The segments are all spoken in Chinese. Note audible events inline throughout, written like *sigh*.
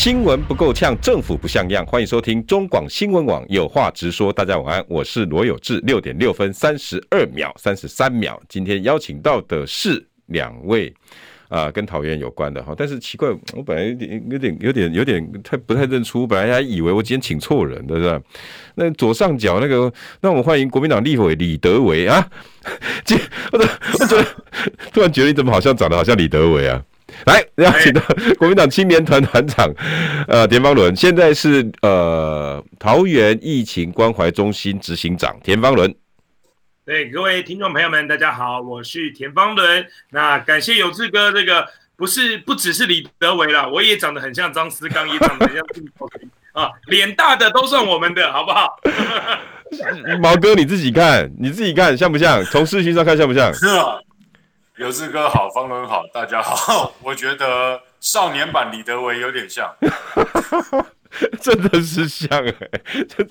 新闻不够呛，政府不像样。欢迎收听中广新闻网有话直说。大家晚安，我是罗有志。六点六分三十二秒，三十三秒。今天邀请到的是两位啊、跟桃园有关的哈。但是奇怪，我本来有点、有点、有点、有点太不太认出，本来还以为我今天请错人了，是吧？那左上角那个，那我们欢迎国民党立委李德维啊。*laughs* 这我怎我怎么突然觉得你怎么好像长得好像李德维啊？来邀请到国民党青年团团长，呃，田方伦，现在是呃桃园疫情关怀中心执行长田方伦。对，各位听众朋友们，大家好，我是田方伦。那感谢有志哥，这个不是不只是李德维了，我也长得很像张思刚，也长得很像啊，脸大的都算我们的，好不好？*laughs* 毛哥你自己看，你自己看像不像？从视讯上看像不像？是啊。有志哥好，方伦好，大家好。我觉得少年版李德维有点像，*laughs* 真的是像哎、欸，真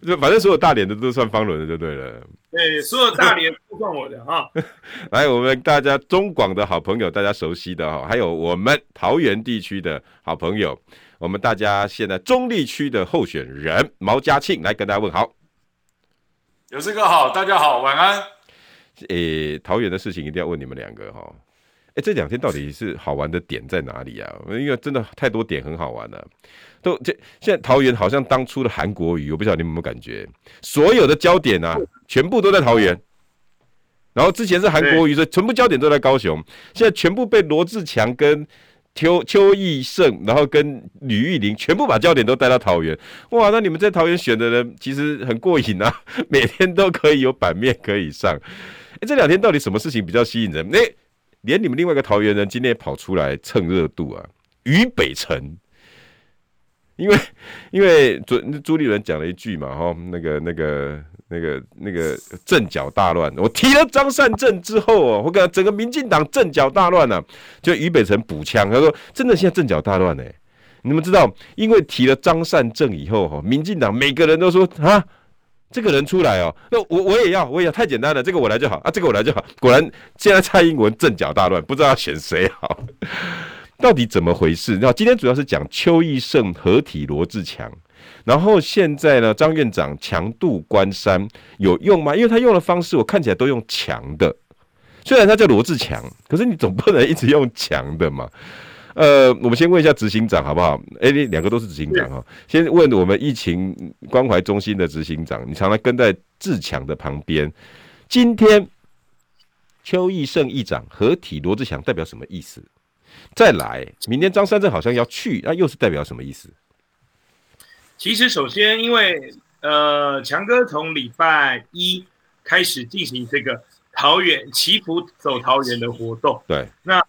的，反正所有大脸的都算方伦的就对了。对，所有大脸都算我的哈。*laughs* 来，我们大家中广的好朋友，大家熟悉的哈，还有我们桃园地区的好朋友，我们大家现在中立区的候选人毛家庆来跟大家问好。有志哥好，大家好，晚安。诶、欸，桃园的事情一定要问你们两个哈。哎、欸，这两天到底是好玩的点在哪里啊？因为真的太多点很好玩了，都这现在桃园好像当初的韩国瑜，我不晓得你们有没有感觉，所有的焦点啊，全部都在桃园。然后之前是韩国瑜，所以全部焦点都在高雄，现在全部被罗志强跟邱邱义胜，然后跟吕玉玲，全部把焦点都带到桃园。哇，那你们在桃园选的人其实很过瘾啊，*laughs* 每天都可以有版面可以上。哎，这两天到底什么事情比较吸引人？哎，连你们另外一个桃园人今天也跑出来蹭热度啊！于北辰，因为 *laughs* 因为朱朱立伦讲了一句嘛，哈，那个那个那个那个阵脚大乱。我提了张善政之后哦，我感觉整个民进党阵脚大乱啊，就于北辰补枪，他说真的现在阵脚大乱哎！你们知道，因为提了张善政以后哈，民进党每个人都说啊。这个人出来哦，那我我也要，我也要，太简单了，这个我来就好啊，这个我来就好。果然，现在蔡英文阵脚大乱，不知道要选谁好，到底怎么回事？那今天主要是讲邱奕胜合体罗志强，然后现在呢，张院长强渡关山有用吗？因为他用的方式，我看起来都用强的，虽然他叫罗志强，可是你总不能一直用强的嘛。呃，我们先问一下执行长好不好？哎、两个都是执行长哈。先问我们疫情关怀中心的执行长，你常常跟在智强的旁边。今天邱义胜议长合体罗志祥代表什么意思？再来，明天张三正好像要去，那、啊、又是代表什么意思？其实，首先，因为呃，强哥从礼拜一开始进行这个桃园祈福走桃园的活动，对，那。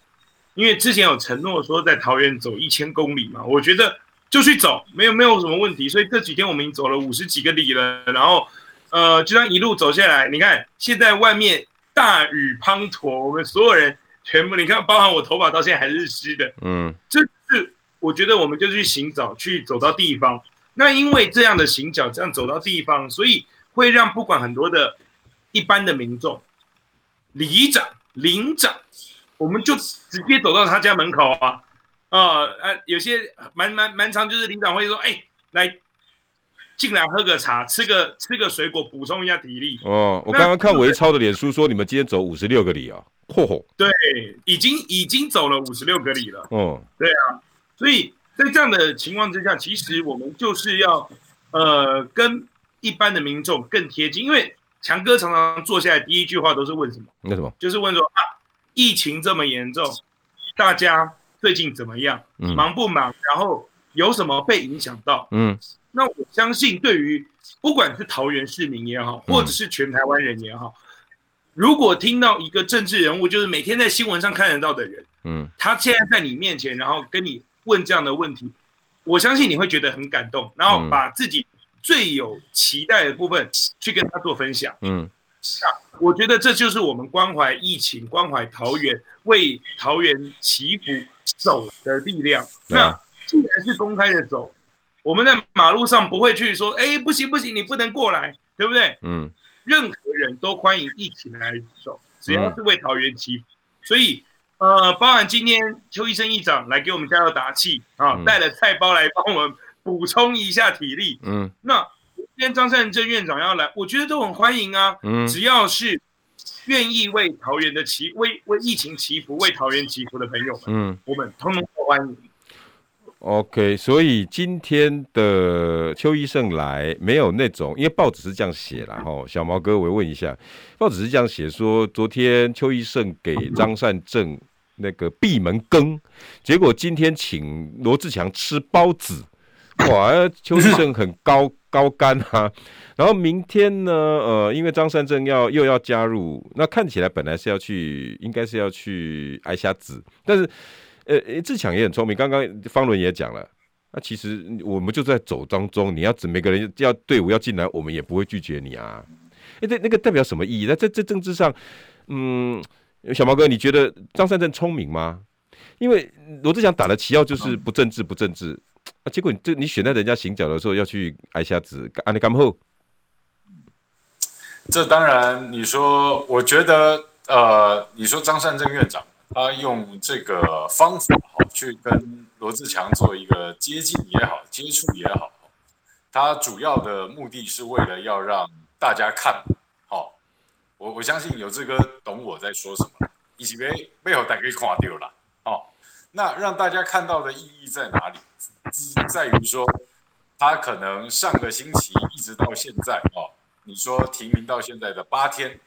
因为之前有承诺说在桃园走一千公里嘛，我觉得就去走，没有没有什么问题。所以这几天我们已经走了五十几个里了，然后呃，就这样一路走下来。你看现在外面大雨滂沱，我们所有人全部你看，包含我头发到现在还是湿的。嗯，这是我觉得我们就去行走，去走到地方。那因为这样的行脚，这样走到地方，所以会让不管很多的一般的民众、里长、邻长。我们就直接走到他家门口啊，啊，呃，有些蛮蛮蛮常，就是领导会说，哎、欸，来进来喝个茶，吃个吃个水果，补充一下体力。哦，我刚刚看维超的脸书说，你们今天走五十六个里啊，嚯嚯，对，已经已经走了五十六个里了。哦，对啊，所以在这样的情况之下，其实我们就是要呃跟一般的民众更贴近，因为强哥常常坐下来第一句话都是问什么？那什么？就是问说啊。疫情这么严重，大家最近怎么样？嗯，忙不忙？然后有什么被影响到？嗯，那我相信，对于不管是桃园市民也好，或者是全台湾人也好，如果听到一个政治人物，就是每天在新闻上看得到的人，嗯，他现在在你面前，然后跟你问这样的问题，我相信你会觉得很感动，然后把自己最有期待的部分去跟他做分享。嗯，我觉得这就是我们关怀疫情、关怀桃园、为桃园祈福走的力量。那既然是公开的走，我们在马路上不会去说：“哎，不行不行，你不能过来，对不对？”嗯，任何人都欢迎一起来走，只要是为桃园祈福。所以，呃，包含今天邱医生议长来给我们加油打气啊，带了菜包来帮我们。补充一下体力，嗯，那今天张善政院长要来，我觉得都很欢迎啊，嗯，只要是愿意为桃园的祈为为疫情祈福、为桃园祈福的朋友们，嗯，我们通通都欢迎。OK，所以今天的邱医生来没有那种，因为报纸是这样写了哈，小毛哥，我问一下，报纸是这样写说，昨天邱医生给张善政那个闭门羹，结果今天请罗志强吃包子。哇，邱志胜很高 *laughs* 高干啊！然后明天呢？呃，因为张善政要又要加入，那看起来本来是要去，应该是要去挨下子。但是，呃，志强也很聪明。刚刚方伦也讲了，那其实我们就在走当中，你要每个人要队伍要进来，我们也不会拒绝你啊。哎，那那个代表什么意义？那在这政治上，嗯，小毛哥，你觉得张善政聪明吗？因为罗志祥打的旗号就是不政治，不政治。啊！结果你这你选在人家行脚的时候要去挨下子，安尼干后？这当然，你说，我觉得，呃，你说张善政院长他用这个方法好去跟罗志强做一个接近也好，接触也好，他主要的目的是为了要让大家看好。我我相信有志哥懂我在说什么，以及背背后大家看到了，哦，那让大家看到的意义在哪里？只在于说，他可能上个星期一直到现在哦，你说提名到现在的八天，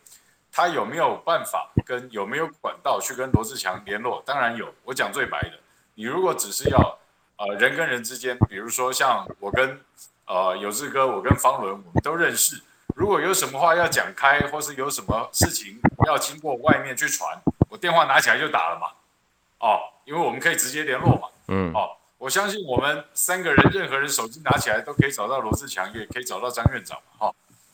他有没有办法跟有没有管道去跟罗志强联络？当然有。我讲最白的，你如果只是要呃人跟人之间，比如说像我跟呃有志哥，我跟方伦，我们都认识。如果有什么话要讲开，或是有什么事情要经过外面去传，我电话拿起来就打了嘛。哦，因为我们可以直接联络嘛。嗯。哦。我相信我们三个人，任何人手机拿起来都可以找到罗志强，也可以找到张院长，哈。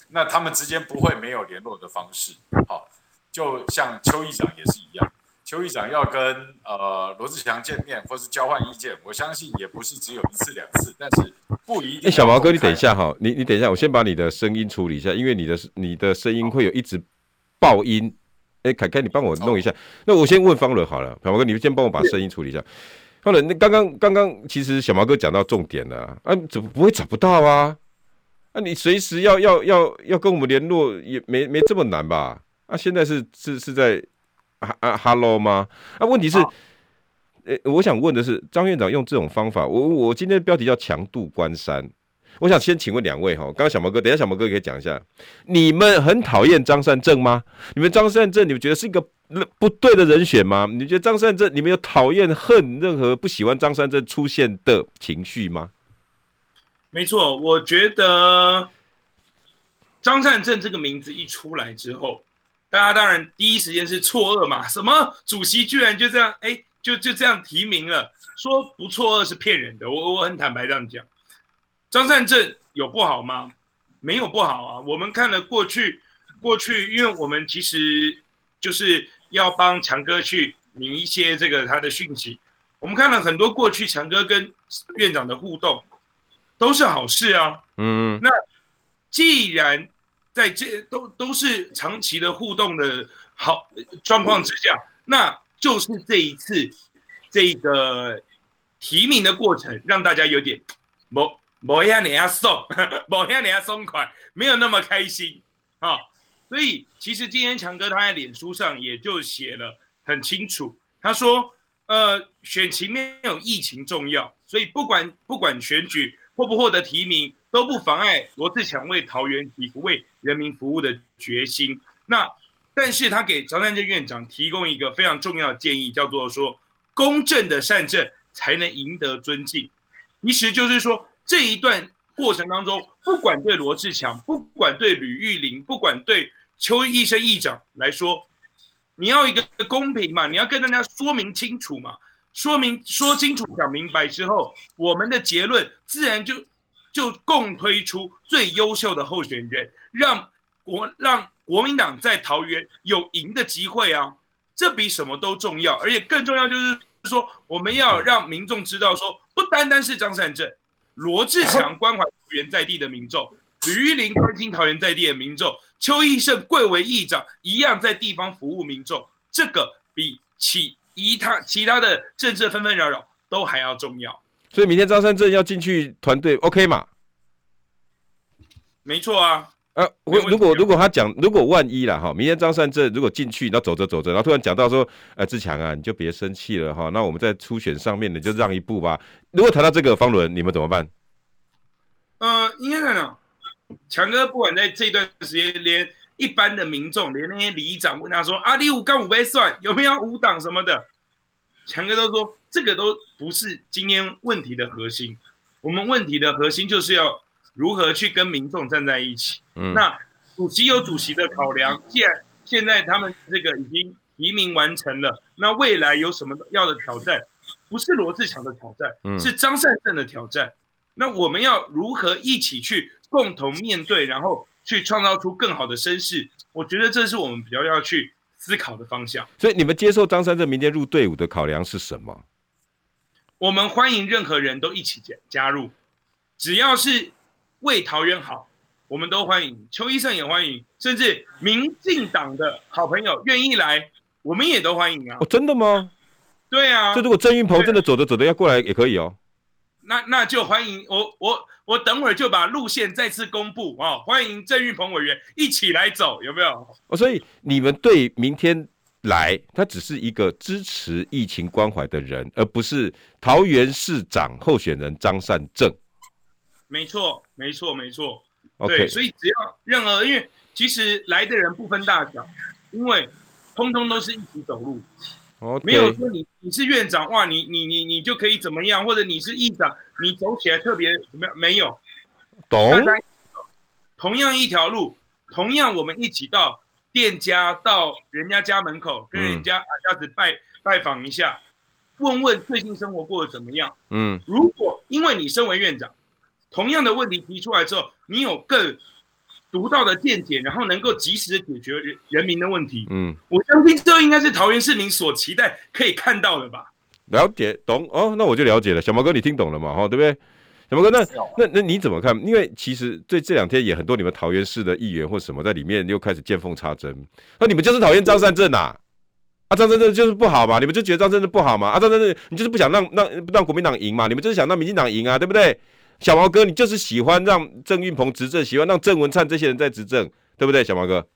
那他们之间不会没有联络的方式，好，就像邱议长也是一样，邱议长要跟呃罗志强见面或是交换意见，我相信也不是只有一次两次，但是不一定。哎，小毛哥，你等一下哈，你你等一下，我先把你的声音处理一下，因为你的你的声音会有一直爆音。哎，凯凯，你帮我弄一下。那我先问方伦好了，小毛哥，你先帮我把声音处理一下。好了，那刚刚刚刚其实小毛哥讲到重点了啊，怎么不会找不到啊？啊，你随时要要要要跟我们联络也没没这么难吧？啊，现在是是是在啊啊哈喽吗？啊，问题是，呃，我想问的是，张院长用这种方法，我我今天的标题叫强渡关山。我想先请问两位哈，刚刚小毛哥，等一下小毛哥可以讲一下，你们很讨厌张善政吗？你们张善政，你们觉得是一个那不对的人选吗？你觉得张善政，你们有讨厌、恨任何不喜欢张善政出现的情绪吗？没错，我觉得张善政这个名字一出来之后，大家当然第一时间是错愕嘛，什么主席居然就这样，哎，就就这样提名了，说不错愕是骗人的，我我很坦白这样讲。张善政有不好吗？没有不好啊。我们看了过去，过去，因为我们其实就是要帮强哥去领一些这个他的讯息。我们看了很多过去强哥跟院长的互动，都是好事啊。嗯。那既然在这都都是长期的互动的好状况之下，那就是这一次这个提名的过程让大家有点某。某一样你要送，*laughs* 某一样你要松快，没有那么开心啊、哦。所以其实今天强哥他在脸书上也就写了很清楚，他说：呃，选情没有疫情重要，所以不管不管选举获不获得提名，都不妨碍罗志强为桃园祈福、为人民服务的决心。那但是他给张善政院长提供一个非常重要的建议，叫做说：公正的善政才能赢得尊敬。其实就是说。这一段过程当中，不管对罗志强，不管对吕玉玲，不管对邱医生议长来说，你要一个公平嘛，你要跟大家说明清楚嘛，说明说清楚讲明白之后，我们的结论自然就就共推出最优秀的候选人，让国让国民党在桃园有赢的机会啊！这比什么都重要，而且更重要就是说，我们要让民众知道，说不单单是张善政、罗志强关怀桃园在地的民众，吕玉玲关心桃园在地的民众，邱奕胜贵为议长一样在地方服务民众，这个比其其他其他的政治纷纷扰扰都还要重要。所以明天张善政要进去团队，OK 嘛？没错啊。呃，我如果如果他讲，如果万一了哈，明天张善政如果进去，然后走着走着，然后突然讲到说，呃，志强啊，你就别生气了哈，那我们在初选上面你就让一步吧。如果谈到这个方伦，你们怎么办？呃，应该讲，强哥不管在这段时间，连一般的民众，连那些里长问他说，啊，你五杠五杯算有没有五党什么的，强哥都说这个都不是今天问题的核心，我们问题的核心就是要。如何去跟民众站在一起？嗯，那主席有主席的考量。既然现在他们这个已经提名完成了，那未来有什么要的挑战？不是罗志强的挑战，嗯，是张善政的挑战。那我们要如何一起去共同面对，然后去创造出更好的声势？我觉得这是我们比较要去思考的方向。所以你们接受张三正明天入队伍的考量是什么？我们欢迎任何人都一起加加入，只要是。为桃园好，我们都欢迎。邱医生也欢迎，甚至民进党的好朋友愿意来，我们也都欢迎啊！哦，真的吗？对啊。这如果郑运鹏真的走着走着要过来也可以哦。那那就欢迎我我我等会儿就把路线再次公布哦，欢迎郑运鹏委员一起来走，有没有？哦，所以你们对明天来，他只是一个支持疫情关怀的人，而不是桃园市长候选人张善政。没错，没错，没错。对，所以只要任何，因为其实来的人不分大小，因为通通都是一起走路。Okay. 没有说你你是院长哇，你你你你就可以怎么样，或者你是议长，你走起来特别怎么样？没有。懂。同样一条路，同样我们一起到店家，到人家家门口，跟人家啊这样子拜拜访一下，问问最近生活过得怎么样。嗯。如果因为你身为院长。同样的问题提出来之后，你有更独到的见解，然后能够及时的解决人人民的问题。嗯，我相信这应该是桃园市民所期待可以看到的吧？了解，懂哦，那我就了解了。小毛哥，你听懂了嘛？哈，对不对？小毛哥，那那那你怎么看？因为其实对这两天也很多你们桃园市的议员或什么在里面又开始见缝插针。那你们就是讨厌张善政啊？啊，张善政就是不好嘛？你们就觉得张善政不好嘛？啊，张善政你就是不想让让让国民党赢嘛？你们就是想让民进党赢啊？对不对？小毛哥，你就是喜欢让郑运鹏执政，喜欢让郑文灿这些人在执政，对不对？小毛哥，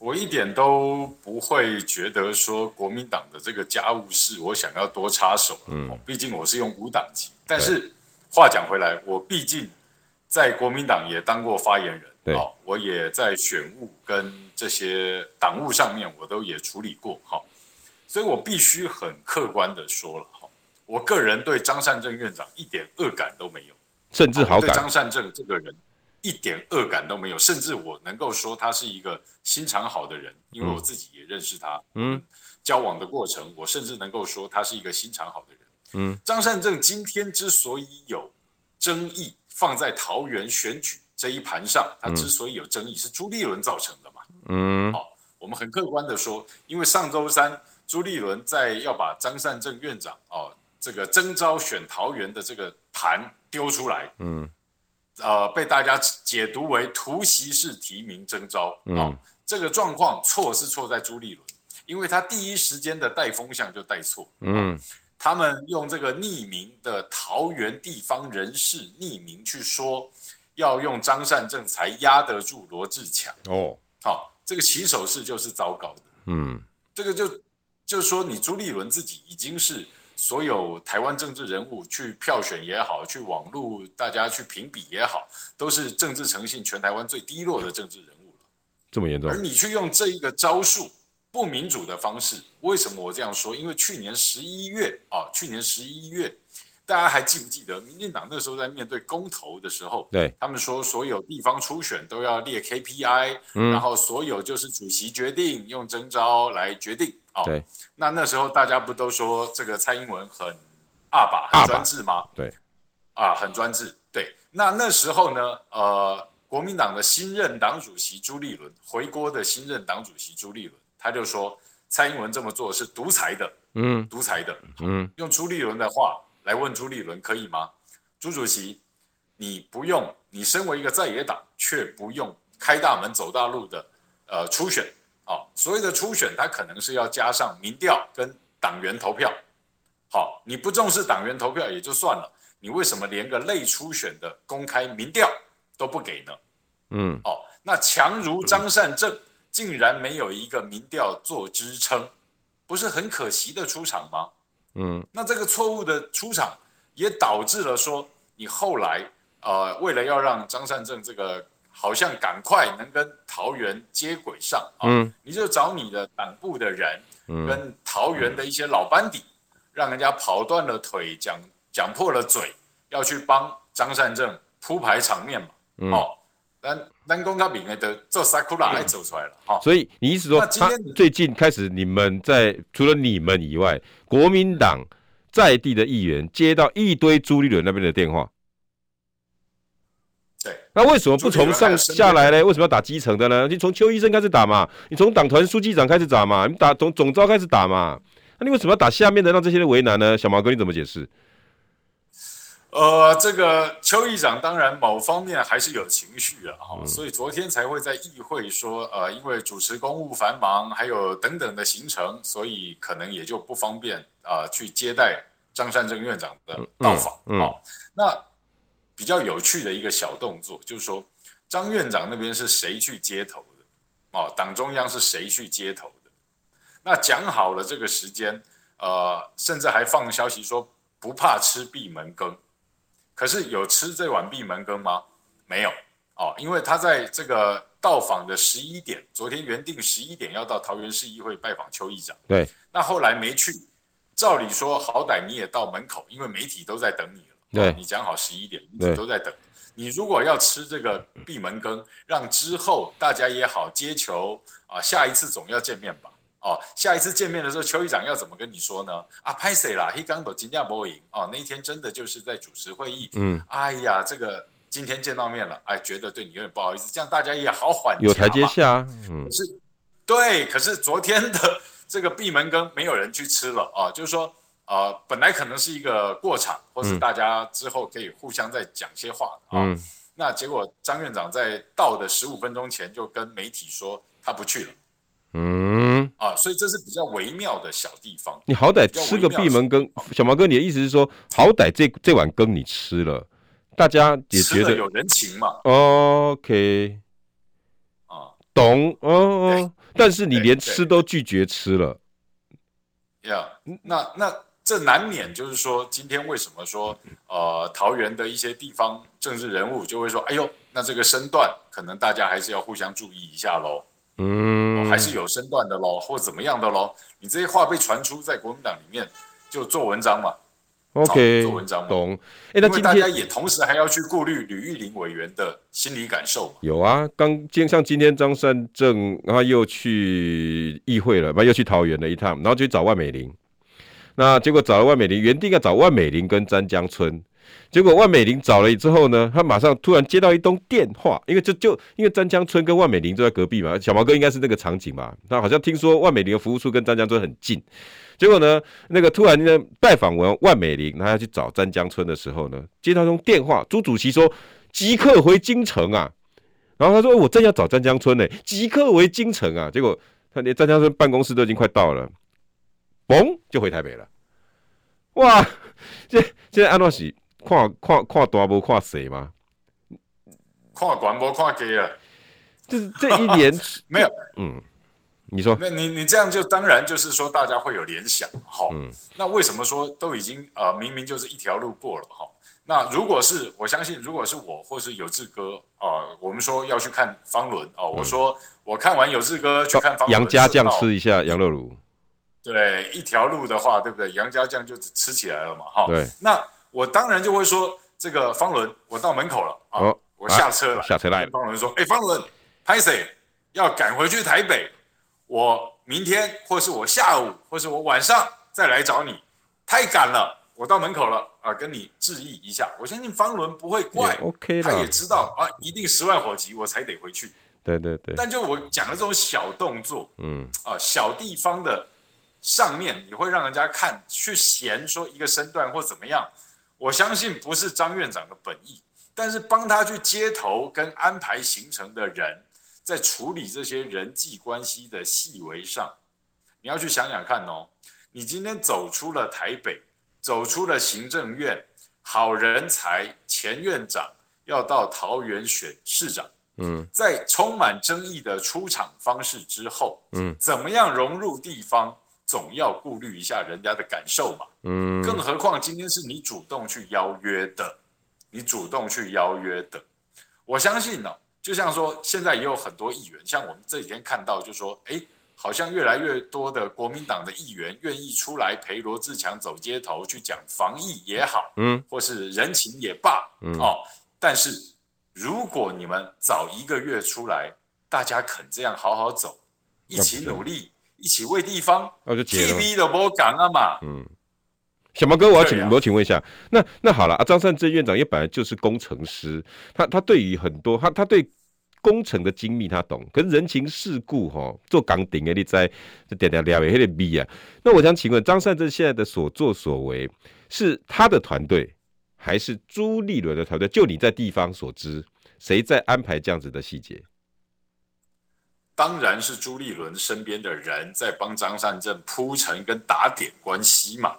我一点都不会觉得说国民党的这个家务事我想要多插手。嗯，毕竟我是用无党籍。但是话讲回来，我毕竟在国民党也当过发言人，对，我也在选务跟这些党务上面我都也处理过，哈，所以我必须很客观的说了。我个人对张善政院长一点恶感都没有，甚至好感。对张善政这个人一点恶感都没有，甚至我能够说他是一个心肠好的人，因为我自己也认识他。嗯，交往的过程，我甚至能够说他是一个心肠好的人。嗯，张善政今天之所以有争议放在桃园选举这一盘上，他之所以有争议是朱立伦造成的嘛。嗯，好，我们很客观的说，因为上周三朱立伦在要把张善政院长哦。这个征召选桃园的这个盘丢出来，嗯，呃，被大家解读为突袭式提名征召，嗯、哦，这个状况错是错在朱立伦，因为他第一时间的带风向就带错，嗯、哦，他们用这个匿名的桃园地方人士匿名去说，要用张善政才压得住罗志强，哦，好、哦，这个起手式就是糟糕的，嗯，这个就就是说你朱立伦自己已经是。所有台湾政治人物去票选也好，去网络大家去评比也好，都是政治诚信全台湾最低落的政治人物了。这么严重？而你去用这一个招数，不民主的方式，为什么我这样说？因为去年十一月啊，去年十一月，大家还记不记得，民进党那时候在面对公投的时候，对他们说所有地方初选都要列 KPI，嗯，然后所有就是主席决定用征召来决定。哦、对，那那时候大家不都说这个蔡英文很二把很专制吗？对，啊，很专制。对，那那时候呢，呃，国民党的新任党主席朱立伦回国的新任党主席朱立伦，他就说蔡英文这么做是独裁的，嗯，独裁的，嗯，用朱立伦的话来问朱立伦可以吗？朱主席，你不用，你身为一个在野党，却不用开大门走大路的，呃，初选，啊、哦，所谓的初选，它可能是要加上民调跟党员投票，好，你不重视党员投票也就算了。你为什么连个类初选的公开民调都不给呢？嗯，哦，那强如张善政竟然没有一个民调做支撑，不是很可惜的出场吗？嗯，那这个错误的出场也导致了说，你后来呃，为了要让张善政这个好像赶快能跟桃园接轨上，啊、嗯，你就找你的党部的人，跟桃园的一些老班底，让人家跑断了腿讲。讲破了嘴，要去帮张善政铺排场面嘛？嗯、哦，但但公开饼的做萨库拉还走出来了哈。所以你意思说，他最近开始，你们在除了你们以外，国民党在地的议员接到一堆朱立伦那边的电话。对，那为什么不从上下来呢？为什么要打基层的呢？你从邱医生开始打嘛，你从党团书记长开始打嘛，你打从总召开始打嘛？那你为什么要打下面的，让这些人为难呢？小毛哥，你怎么解释？呃，这个邱议长当然某方面还是有情绪啊，哈、嗯，所以昨天才会在议会说，呃，因为主持公务繁忙，还有等等的行程，所以可能也就不方便啊、呃、去接待张善政院长的到访啊、嗯嗯哦。那比较有趣的一个小动作，就是说张院长那边是谁去接头的？哦，党中央是谁去接头的？那讲好了这个时间，呃，甚至还放消息说不怕吃闭门羹。可是有吃这碗闭门羹吗？没有哦，因为他在这个到访的十一点，昨天原定十一点要到桃园市议会拜访邱议长，对，那后来没去。照理说，好歹你也到门口，因为媒体都在等你了。对，你讲好十一点，一直都在等。你如果要吃这个闭门羹，让之后大家也好接球啊，下一次总要见面吧。哦，下一次见面的时候，邱议长要怎么跟你说呢？啊，拍谁啦？黑刚斗金价波赢哦，那一天真的就是在主持会议。嗯，哎呀，这个今天见到面了，哎，觉得对你有点不好意思，这样大家也好缓有台阶下。嗯，是，对。可是昨天的这个闭门羹没有人去吃了啊，就是说，呃，本来可能是一个过场，或是大家之后可以互相再讲些话啊。嗯，那结果张院长在到的十五分钟前就跟媒体说他不去了。嗯啊，所以这是比较微妙的小地方。你好歹吃个闭门羹，小毛哥，你的意思是说，好歹这这碗羹你吃了，大家也觉得有人情嘛？OK，啊，懂哦哦。但是你连吃都拒绝吃了，呀，那那这难免就是说，今天为什么说呃桃园的一些地方政治人物就会说，哎呦，那这个身段可能大家还是要互相注意一下喽。嗯，还是有身段的喽，或怎么样的喽？你这些话被传出在国民党里面，就做文章嘛？OK，做文章嘛懂。哎，那大家也同时还要去顾虑吕玉玲委员的心理感受嘛？有啊，刚今像今天张善政，然后又去议会了，又去桃园了一趟，然后就去找万美玲。那结果找了万美玲，原定要找万美玲跟詹江村。结果万美玲找了之后呢，他马上突然接到一通电话，因为就就因为詹江村跟万美玲就在隔壁嘛，小毛哥应该是那个场景吧？他好像听说万美玲的服务处跟詹江村很近，结果呢，那个突然呢拜访完万美玲，他要去找詹江村的时候呢，接到通电话，朱主席说即刻回京城啊，然后他说我正要找詹江村呢，即刻回京城啊，结果他连詹江村办公室都已经快到了，嘣就回台北了，哇，*laughs* 这这安诺喜。看看看大无看谁吗？看广播看给啊，就是这一年 *laughs* 没有，嗯，你说，那你你这样就当然就是说大家会有联想，好，嗯，那为什么说都已经呃明明就是一条路过了哈？那如果是我相信，如果是我或是有志哥啊、呃，我们说要去看方伦哦，我说我看完有志哥去看方伦，杨家将吃一下羊肉炉，对，一条路的话，对不对？杨家将就吃起来了嘛，哈，对，那。我当然就会说，这个方伦，我到门口了啊，哦、我下车了，下车来了。方伦说：“哎，方伦，拍谁要赶回去台北，我明天或是我下午或是我晚上再来找你，太赶了我到门口了啊，跟你致意一下。我相信方伦不会怪，OK 他也知道啊，一定十万火急，我才得回去。对对对。但就我讲的这种小动作，嗯啊，小地方的上面，你会让人家看去嫌说一个身段或怎么样。我相信不是张院长的本意，但是帮他去接头跟安排行程的人，在处理这些人际关系的细微上，你要去想想看哦。你今天走出了台北，走出了行政院，好人才前院长要到桃园选市长，嗯，在充满争议的出场方式之后，嗯，怎么样融入地方，总要顾虑一下人家的感受嘛，嗯，更何况今天是你主动去邀约的，你主动去邀约的，我相信呢、哦，就像说现在也有很多议员，像我们这几天看到，就说，哎。好像越来越多的国民党的议员愿意出来陪罗志强走街头，去讲防疫也好，嗯，或是人情也罢，嗯，哦。但是如果你们早一个月出来，大家肯这样好好走，一起努力，一起为地方，那就结了。TV 都不讲啊嘛。嗯，小毛哥，我要请、啊、我请问一下，那那好了啊，张善政院长也本来就是工程师，他他对于很多他他对。工程的精密他懂，可是人情世故哈，做港顶的你在点点聊也很逼啊。那我想请问张善政现在的所作所为，是他的团队还是朱立伦的团队？就你在地方所知，谁在安排这样子的细节？当然是朱立伦身边的人在帮张善政铺陈跟打点关系嘛。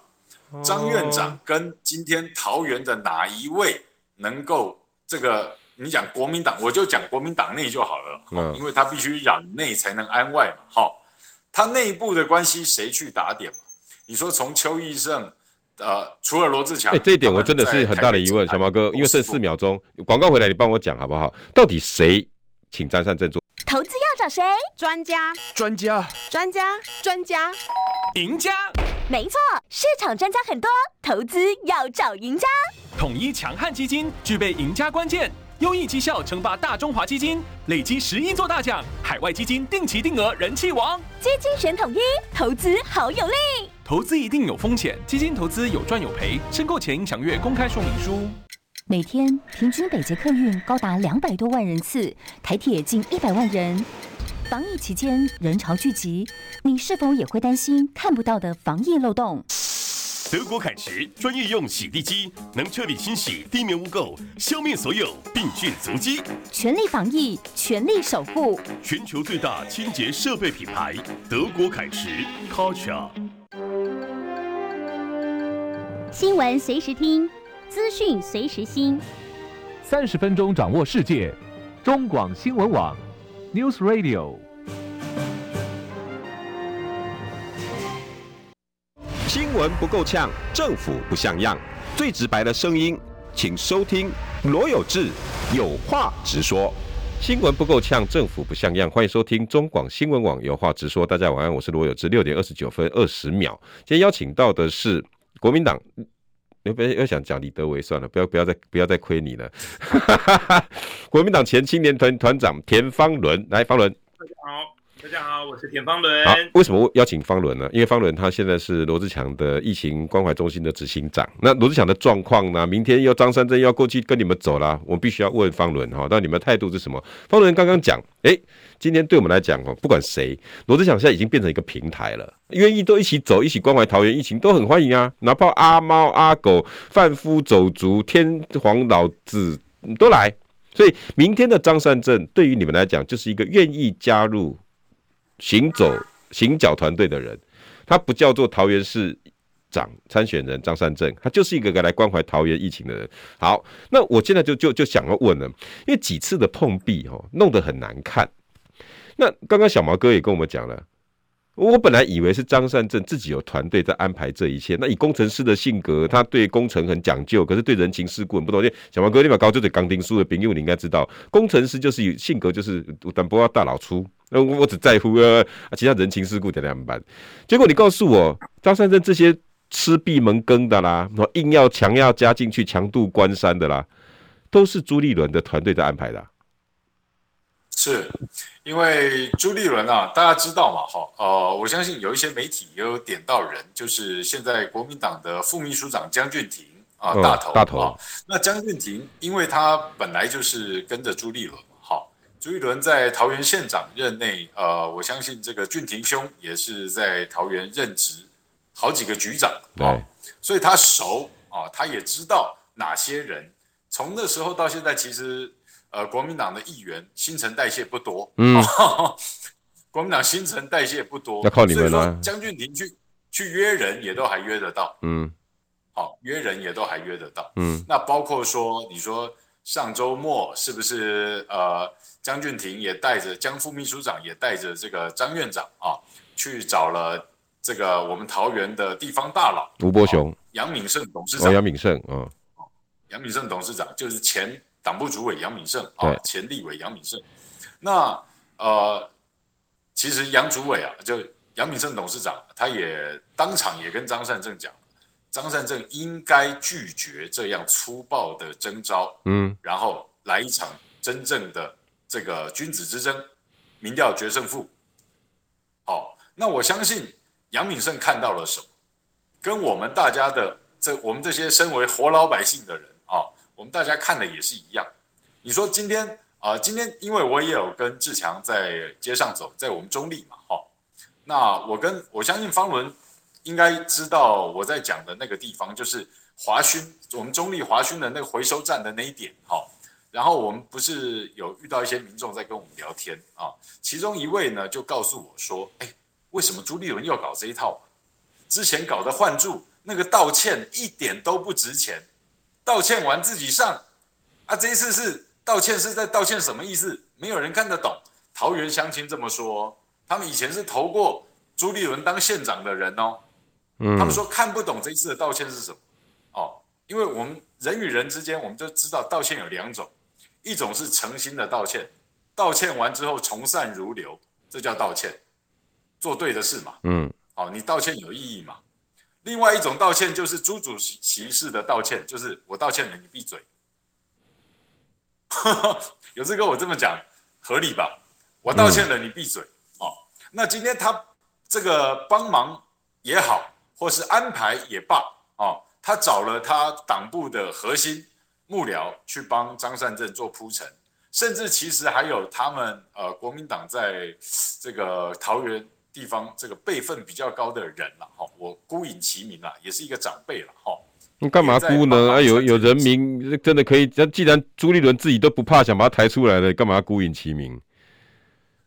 张院长跟今天桃园的哪一位能够这个？你讲国民党，我就讲国民党内就好了，嗯，因为他必须攘内才能安外嘛，好，他内部的关系谁去打点嘛？你说从邱义胜，呃，除了罗志强，哎、欸，这一点我真的是很大的疑问，小毛哥，因为剩四秒钟，广告回来你帮我讲好不好？到底谁请张善政做？投资要找谁？专家，专家，专家，专家，赢家，没错，市场专家很多，投资要找赢家，统一强悍基金具备赢家关键。优异绩效称霸大中华基金，累积十一座大奖，海外基金定期定额人气王。基金选统一，投资好有力。投资一定有风险，基金投资有赚有赔，申购前应详阅公开说明书。每天平均北捷客运高达两百多万人次，台铁近一百万人。防疫期间人潮聚集，你是否也会担心看不到的防疫漏洞？德国凯驰专业用洗地机，能彻底清洗地面污垢，消灭所有病菌足迹。全力防疫，全力守护。全球最大清洁设备品牌，德国凯驰。c u l t u r e。新闻随时听，资讯随时新。三十分钟掌握世界，中广新闻网，News Radio。新闻不够呛，政府不像样，最直白的声音，请收听罗有志有话直说。新闻不够呛，政府不像样，欢迎收听中广新闻网有话直说。大家晚安，我是罗有志。六点二十九分二十秒，今天邀请到的是国民党，又不要要想讲李德维算了，不要不要再不要再亏你了。*laughs* 国民党前青年团团长田方伦，来方伦。大家好。大家好，我是田方伦。好，为什么邀请方伦呢？因为方伦他现在是罗志强的疫情关怀中心的执行长。那罗志强的状况呢？明天要张三镇要过去跟你们走了，我必须要问方伦哈。那你们态度是什么？方伦刚刚讲，哎、今天对我们来讲哦，不管谁，罗志强现在已经变成一个平台了，愿意都一起走，一起关怀桃园疫情都很欢迎啊。哪怕阿猫阿狗、贩夫走卒、天皇老子都来。所以明天的张三镇对于你们来讲，就是一个愿意加入。行走行脚团队的人，他不叫做桃园市长参选人张善政，他就是一个个来关怀桃园疫情的人。好，那我现在就就就想要问了，因为几次的碰壁哦，弄得很难看。那刚刚小毛哥也跟我们讲了，我本来以为是张善政自己有团队在安排这一切。那以工程师的性格，他对工程很讲究，可是对人情世故很不懂。小毛哥你把高就对钢钉书的朋友，你应该知道，工程师就是有性格就是但不要大老粗。那我只在乎呃，其他人情世故怎样办？结果你告诉我，张善政这些吃闭门羹的啦，硬要强要加进去强渡关山的啦，都是朱立伦的团队在安排的。是因为朱立伦啊，大家知道嘛？哈，呃，我相信有一些媒体也有点到人，就是现在国民党的副秘书长江俊廷啊，哦、大头，大头、啊。那江俊廷，因为他本来就是跟着朱立伦嘛，哈，朱立伦在桃园县长任内，呃，我相信这个俊廷兄也是在桃园任职好几个局长，对，所以他熟啊，他也知道哪些人，从那时候到现在，其实。呃，国民党的议员新陈代谢不多，嗯，*laughs* 国民党新陈代谢不多，要靠你们了。所以说，江俊廷去去约人也都还约得到，嗯，好、哦，约人也都还约得到，嗯。那包括说，你说上周末是不是呃，江俊廷也带着江副秘书长也带着这个张院长啊，去找了这个我们桃园的地方大佬吴伯雄、杨敏胜董事长，杨敏胜，嗯，杨敏胜董事长就是前。党部主委杨敏胜啊，前立委杨敏胜，那呃，其实杨主委啊，就杨敏胜董事长，他也当场也跟张善政讲，张善政应该拒绝这样粗暴的征召，嗯，然后来一场真正的这个君子之争，民调决胜负。好，那我相信杨敏胜看到了什么，跟我们大家的这我们这些身为活老百姓的人啊。我们大家看的也是一样。你说今天啊、今天因为我也有跟志强在街上走，在我们中立嘛，哈、那我跟我相信方伦应该知道我在讲的那个地方，就是华勋，我们中立华勋的那个回收站的那一点，哈、然后我们不是有遇到一些民众在跟我们聊天啊，其中一位呢就告诉我说，哎，为什么朱立伦要搞这一套？之前搞的换柱那个道歉一点都不值钱。道歉完自己上，啊，这一次是道歉是在道歉什么意思？没有人看得懂。桃园乡亲这么说，他们以前是投过朱立伦当县长的人哦，嗯，他们说看不懂这一次的道歉是什么，哦，因为我们人与人之间，我们就知道道歉有两种，一种是诚心的道歉，道歉完之后从善如流，这叫道歉，做对的事嘛，嗯，哦，你道歉有意义嘛？另外一种道歉就是朱主席式的道歉，就是我道歉了，你闭嘴。*laughs* 有志哥我这么讲合理吧？我道歉了，你闭嘴。嗯、哦，那今天他这个帮忙也好，或是安排也罢，哦，他找了他党部的核心幕僚去帮张善政做铺陈，甚至其实还有他们呃国民党在这个桃园。地方这个辈分比较高的人了哈，我孤影其名了，也是一个长辈了哈。你干嘛孤呢？啊，有有人名真的可以。那既然朱立伦自己都不怕，想把他抬出来了，干嘛要姑隐其名？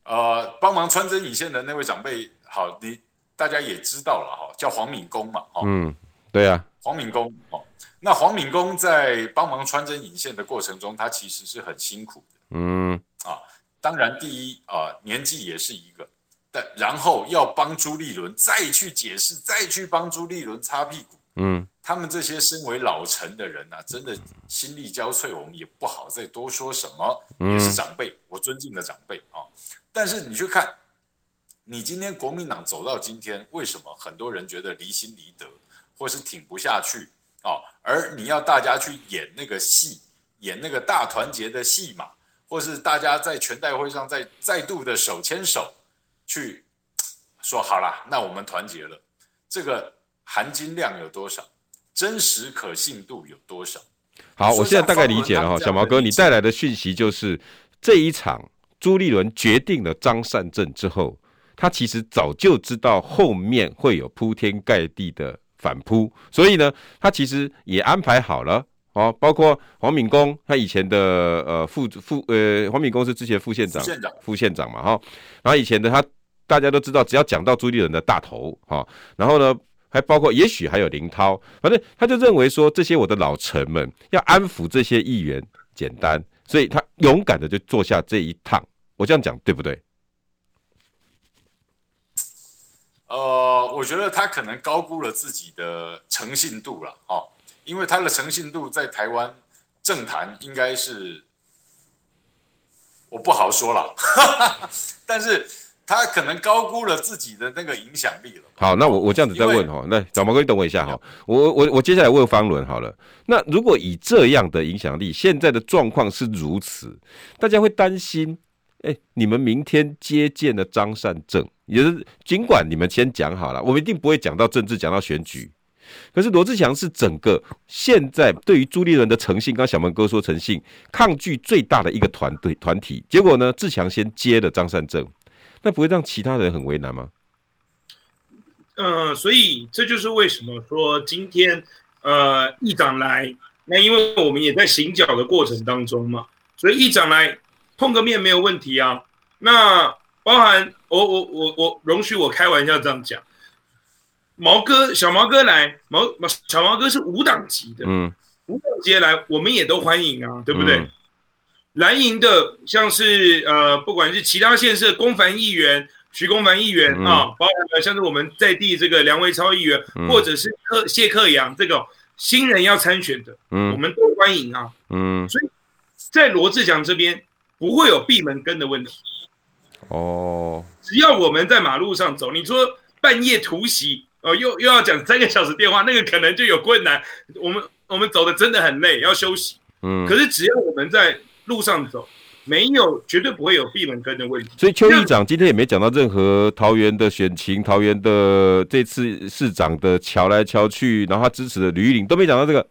呃，帮忙穿针引线的那位长辈，好，你大家也知道了哈，叫黄敏公嘛。嗯，对啊，黄敏公哦。那黄敏公在帮忙穿针引线的过程中，他其实是很辛苦的。嗯啊，当然第一啊，年纪也是一个。但然后要帮朱立伦再去解释，再去帮朱立伦擦屁股。嗯，他们这些身为老臣的人啊，真的心力交瘁，我们也不好再多说什么。嗯，也是长辈，我尊敬的长辈啊。但是你去看，你今天国民党走到今天，为什么很多人觉得离心离德，或是挺不下去啊？而你要大家去演那个戏，演那个大团结的戏码，或是大家在全代会上再再度的手牵手。去说好了，那我们团结了，这个含金量有多少？真实可信度有多少？好，我现在大概理解了哈，小毛哥，你带来的讯息就是这一场朱立伦决定了张善政之后，他其实早就知道后面会有铺天盖地的反扑，所以呢，他其实也安排好了哦，包括黄敏公他以前的呃副副呃黄敏公是之前副县长，副县长，副县长嘛哈，然后以前的他。大家都知道，只要讲到朱立伦的大头哈，然后呢，还包括也许还有林涛，反正他就认为说，这些我的老臣们要安抚这些议员简单，所以他勇敢的就做下这一趟。我这样讲对不对？呃，我觉得他可能高估了自己的诚信度了哈，因为他的诚信度在台湾政坛应该是我不好说了，*laughs* 但是。他可能高估了自己的那个影响力了。好，那我我这样子再问哈，那小毛哥你等我一下哈，我我我接下来问方伦好了。那如果以这样的影响力，现在的状况是如此，大家会担心哎，你们明天接见了张善政，也是尽管你们先讲好了，我们一定不会讲到政治，讲到选举。可是罗志祥是整个现在对于朱立伦的诚信，刚小马哥说诚信抗拒最大的一个团队团体，结果呢，志强先接了张善政，那不会让其他人很为难吗？嗯、呃，所以这就是为什么说今天呃议长来，那因为我们也在行脚的过程当中嘛，所以议长来碰个面没有问题啊。那包含我我我我容许我开玩笑这样讲，毛哥小毛哥来毛毛小毛哥是无党籍的，嗯，无党籍来我们也都欢迎啊，对不对？嗯、蓝营的像是呃不管是其他县市的公凡议员。徐公凡议员、嗯、啊，包括像是我们在地这个梁维超议员，嗯、或者是克谢克阳这个新人要参选的，嗯，我们都欢迎啊，嗯，所以在罗志祥这边不会有闭门羹的问题，哦，只要我们在马路上走，你说半夜突袭，哦，又又要讲三个小时电话，那个可能就有困难，我们我们走的真的很累，要休息，嗯，可是只要我们在路上走。没有，绝对不会有闭门羹的问题。所以邱议长今天也没讲到任何桃园的选情，桃园的这次市长的瞧来瞧去，然后他支持的吕玉玲都没讲到这个，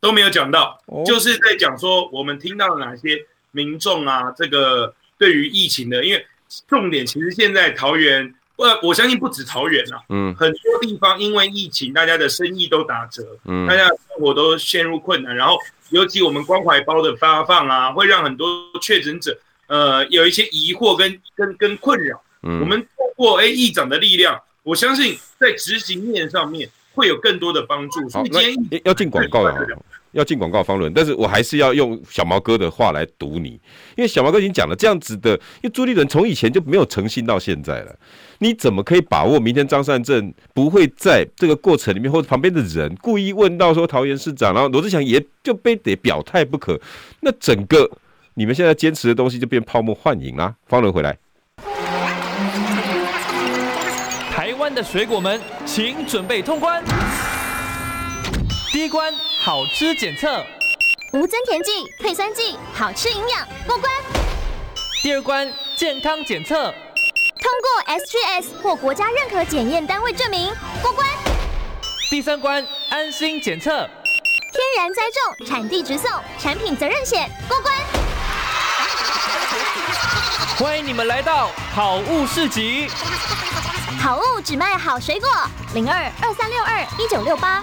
都没有讲到，哦、就是在讲说我们听到了哪些民众啊，这个对于疫情的，因为重点其实现在桃园，呃，我相信不止桃园啊，嗯，很多地方因为疫情，大家的生意都打折，嗯，大家的生活都陷入困难，然后。尤其我们关怀包的发放啊，会让很多确诊者，呃，有一些疑惑跟跟跟困扰。嗯，我们通过哎议长的力量，我相信在执行面上面会有更多的帮助。好，那要进广告了，要进广告方论，但是我还是要用小毛哥的话来堵你，因为小毛哥已经讲了这样子的，因为朱立伦从以前就没有诚信到现在了。你怎么可以把握明天张善政不会在这个过程里面，或者旁边的人故意问到说桃园市长，然后罗志祥也就非得表态不可？那整个你们现在坚持的东西就变泡沫幻影啦。方伦回来，台湾的水果们，请准备通关。第一关好吃检测，无增甜剂、退酸剂，好吃营养过关。第二关健康检测。通过 SGS 或国家认可检验单位证明过关。第三关安心检测，天然栽种、产地直送、产品责任险过关。欢迎你们来到好物市集，好物只卖好水果，零二二三六二一九六八。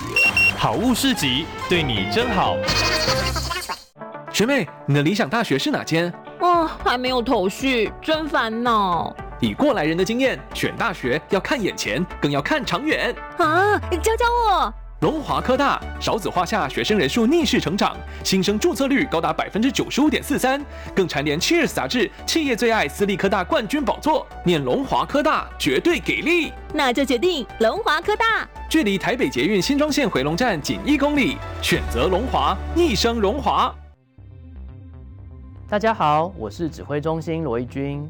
好物市集对你真好。学妹，你的理想大学是哪间？哦，还没有头绪，真烦恼。以过来人的经验，选大学要看眼前，更要看长远啊！教教我。龙华科大少子化下学生人数逆势成长，新生注册率高达百分之九十五点四三，更蝉联《Cheers》杂志企业最爱私立科大冠军宝座。念龙华科大绝对给力，那就决定龙华科大。距离台北捷运新庄线回龙站仅一公里，选择龙华，一生荣华。大家好，我是指挥中心罗一军。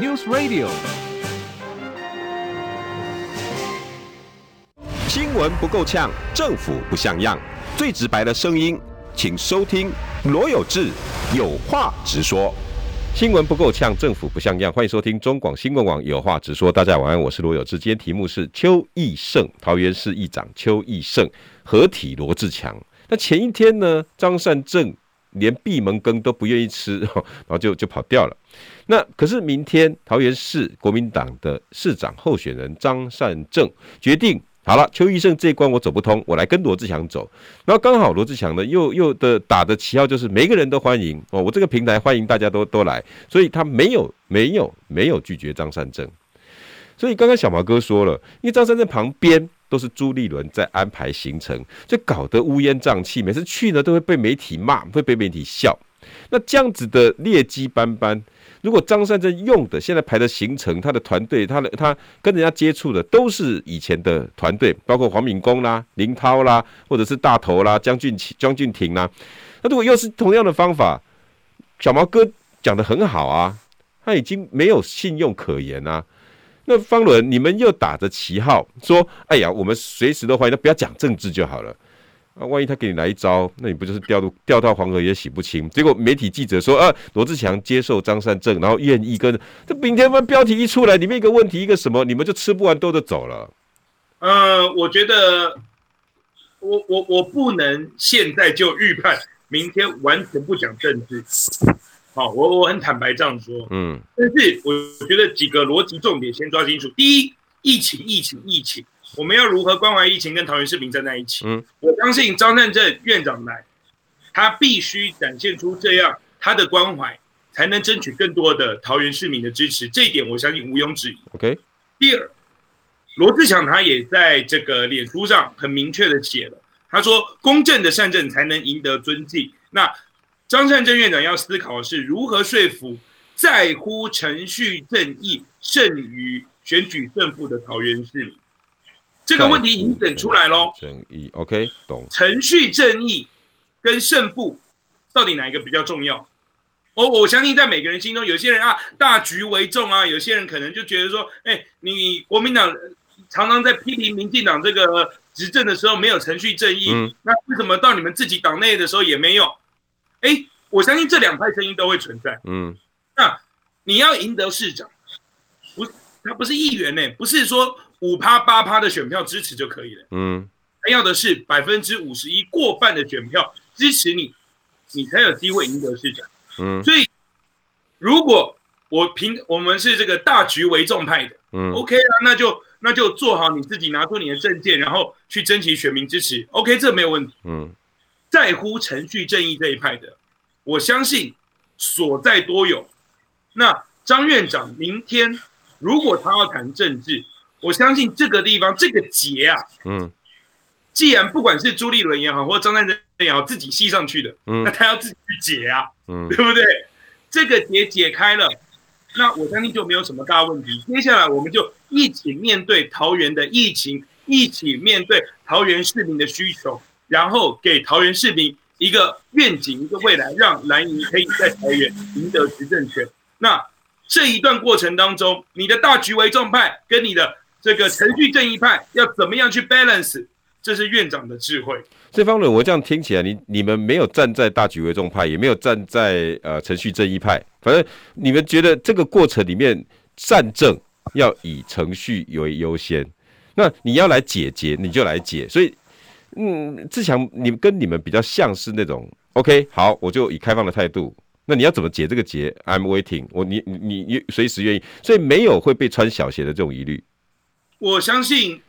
News Radio，新闻不够呛，政府不像样，最直白的声音，请收听罗有志有话直说。新闻不够呛，政府不像样，欢迎收听中广新闻网有话直说。大家晚安，我是罗有志。今天题目是邱义胜，桃园市议长邱义胜合体罗志强。那前一天呢，张善政连闭门羹都不愿意吃，*laughs* 然后就就跑掉了。那可是明天桃园市国民党的市长候选人张善政决定好了，邱义胜这一关我走不通，我来跟罗志祥走。然后刚好罗志祥呢又又的打的旗号就是每个人都欢迎哦，我这个平台欢迎大家都都来，所以他没有没有没有拒绝张善政。所以刚刚小毛哥说了，因为张善政旁边都是朱立伦在安排行程，就搞得乌烟瘴气，每次去呢都会被媒体骂，会被媒体笑。那这样子的劣迹斑斑，如果张善政用的现在排的行程，他的团队，他的他跟人家接触的都是以前的团队，包括黄敏公啦、林涛啦，或者是大头啦、江俊江俊廷啦，那如果又是同样的方法，小毛哥讲得很好啊，他已经没有信用可言啊。那方伦，你们又打着旗号说：“哎呀，我们随时都欢迎，那不要讲政治就好了。”啊，万一他给你来一招，那你不就是掉入掉到黄河也洗不清？结果媒体记者说：“啊，罗志强接受张善政，然后愿意跟这明天嘛标题一出来，里面一个问题一个什么，你们就吃不完兜着走了。”呃，我觉得我我我不能现在就预判明天完全不讲政治。好，我我很坦白这样说，嗯，但是我觉得几个逻辑重点先抓清楚。第一，疫情，疫情，疫情，我们要如何关怀疫情，跟桃园市民站在一起？嗯，我相信张善政院长来，他必须展现出这样他的关怀，才能争取更多的桃园市民的支持。这一点我相信毋庸置疑。OK。第二，罗志祥他也在这个脸书上很明确的写了，他说：“公正的善政才能赢得尊敬。”那张善政院长要思考的是如何说服在乎程序正义胜于选举胜负的桃园市民。这个问题已经整出来喽。正义，OK，懂。程序正义跟胜负到底哪一个比较重要？我我相信在每个人心中，有些人啊大局为重啊，有些人可能就觉得说，哎，你国民党常常在批评民进党这个执政的时候没有程序正义，嗯、那为什么到你们自己党内的时候也没有？哎，我相信这两派声音都会存在。嗯，那你要赢得市长，不，他不是议员呢，不是说五趴八趴的选票支持就可以了。嗯，他要的是百分之五十一过半的选票支持你，你才有机会赢得市长。嗯，所以如果我凭我们是这个大局为重派的，嗯，OK 啊，那就那就做好你自己，拿出你的证件，然后去争取选民支持。OK，这没有问题。嗯。在乎程序正义这一派的，我相信所在多有。那张院长明天如果他要谈政治，我相信这个地方这个结啊，嗯，既然不管是朱立伦也好，或者张善政也好，自己系上去的，嗯，那他要自己去解啊，嗯，对不对？这个结解开了，那我相信就没有什么大问题。接下来我们就一起面对桃园的疫情，一起面对桃园市民的需求。然后给桃园市民一个愿景，一个未来，让蓝营可以在桃园赢得执政权。那这一段过程当中，你的大局为重派跟你的这个程序正义派要怎么样去 balance？这是院长的智慧。这方面我这样听起来，你你们没有站在大局为重派，也没有站在呃程序正义派，反正你们觉得这个过程里面善政要以程序为优先。那你要来解决，你就来解。所以。嗯，志强，你跟你们比较像是那种，OK，好，我就以开放的态度。那你要怎么解这个结？I'm waiting，我你你你随时愿意，所以没有会被穿小鞋的这种疑虑。我相信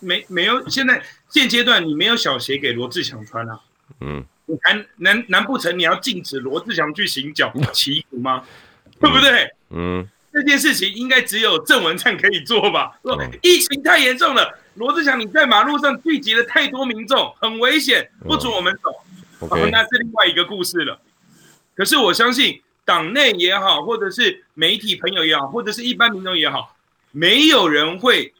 没没有，现在现阶段你没有小鞋给罗志祥穿啊。嗯，难难难不成你要禁止罗志祥去行脚祈福吗？*laughs* 对不对？嗯，这件事情应该只有郑文灿可以做吧？说疫情太严重了。罗志祥，你在马路上聚集了太多民众，很危险，不准我们走。哦 okay 哦。那是另外一个故事了。可是我相信，党内也好，或者是媒体朋友也好，或者是一般民众也好，没有人会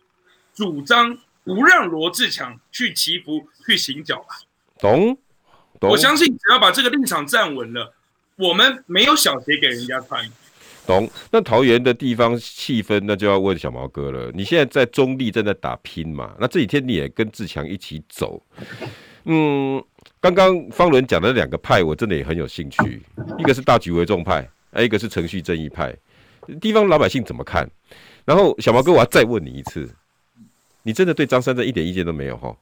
主张不让罗志强去祈福、去行脚吧？懂？懂？我相信，只要把这个立场站稳了，我们没有小鞋给人家穿。懂，那桃园的地方气氛，那就要问小毛哥了。你现在在中立正在打拼嘛？那这几天你也跟志强一起走。嗯，刚刚方伦讲的两个派，我真的也很有兴趣。一个是大局为重派，一个是程序正义派。地方老百姓怎么看？然后小毛哥，我要再问你一次，你真的对张三正一点意见都没有哈？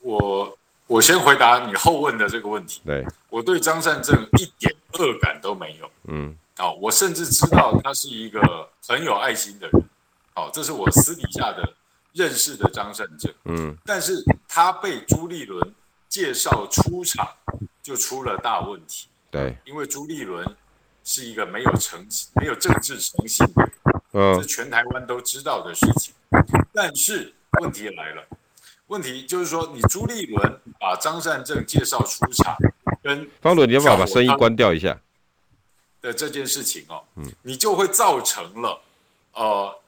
我我先回答你后问的这个问题。对，我对张善政一点恶感都没有。嗯。哦，我甚至知道他是一个很有爱心的人。哦，这是我私底下的认识的张善政。嗯，但是他被朱立伦介绍出场，就出了大问题。对，因为朱立伦是一个没有诚信、没有政治诚信的人，嗯，是全台湾都知道的事情。但是问题来了，问题就是说，你朱立伦把张善政介绍出场，跟方伦，你要不要把声音关掉一下？的这件事情哦，嗯，你就会造成了，呃，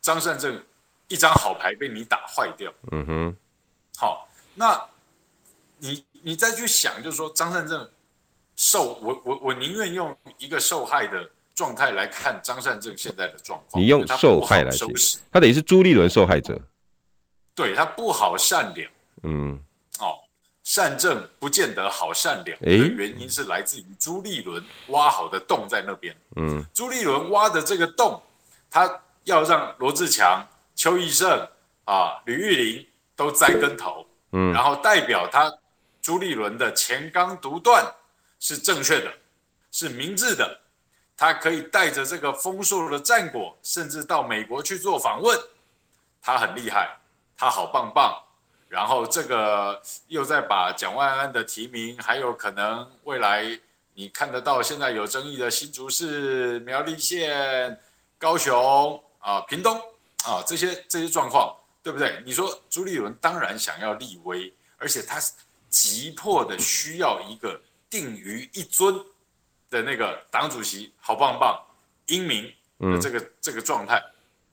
张善政一张好牌被你打坏掉。嗯哼，好，那你你再去想，就是说张善政受我我我宁愿用一个受害的状态来看张善政现在的状况。你用受害来收拾，他等于是朱立伦受害者。对，他不好善良。嗯，哦。善政不见得好善良，的原因是来自于朱立伦挖好的洞在那边。嗯，朱立伦挖的这个洞，他要让罗志强、邱义胜啊、吕玉玲都栽跟头。嗯，然后代表他朱立伦的前纲独断是正确的，是明智的。他可以带着这个丰硕的战果，甚至到美国去做访问。他很厉害，他好棒棒。然后这个又在把蒋万安的提名，还有可能未来你看得到现在有争议的新竹市、苗栗县、高雄啊、屏东啊这些这些状况，对不对？你说朱立伦当然想要立威，而且他急迫的需要一个定于一尊的那个党主席，好棒棒，英明的这个、嗯、这个状态。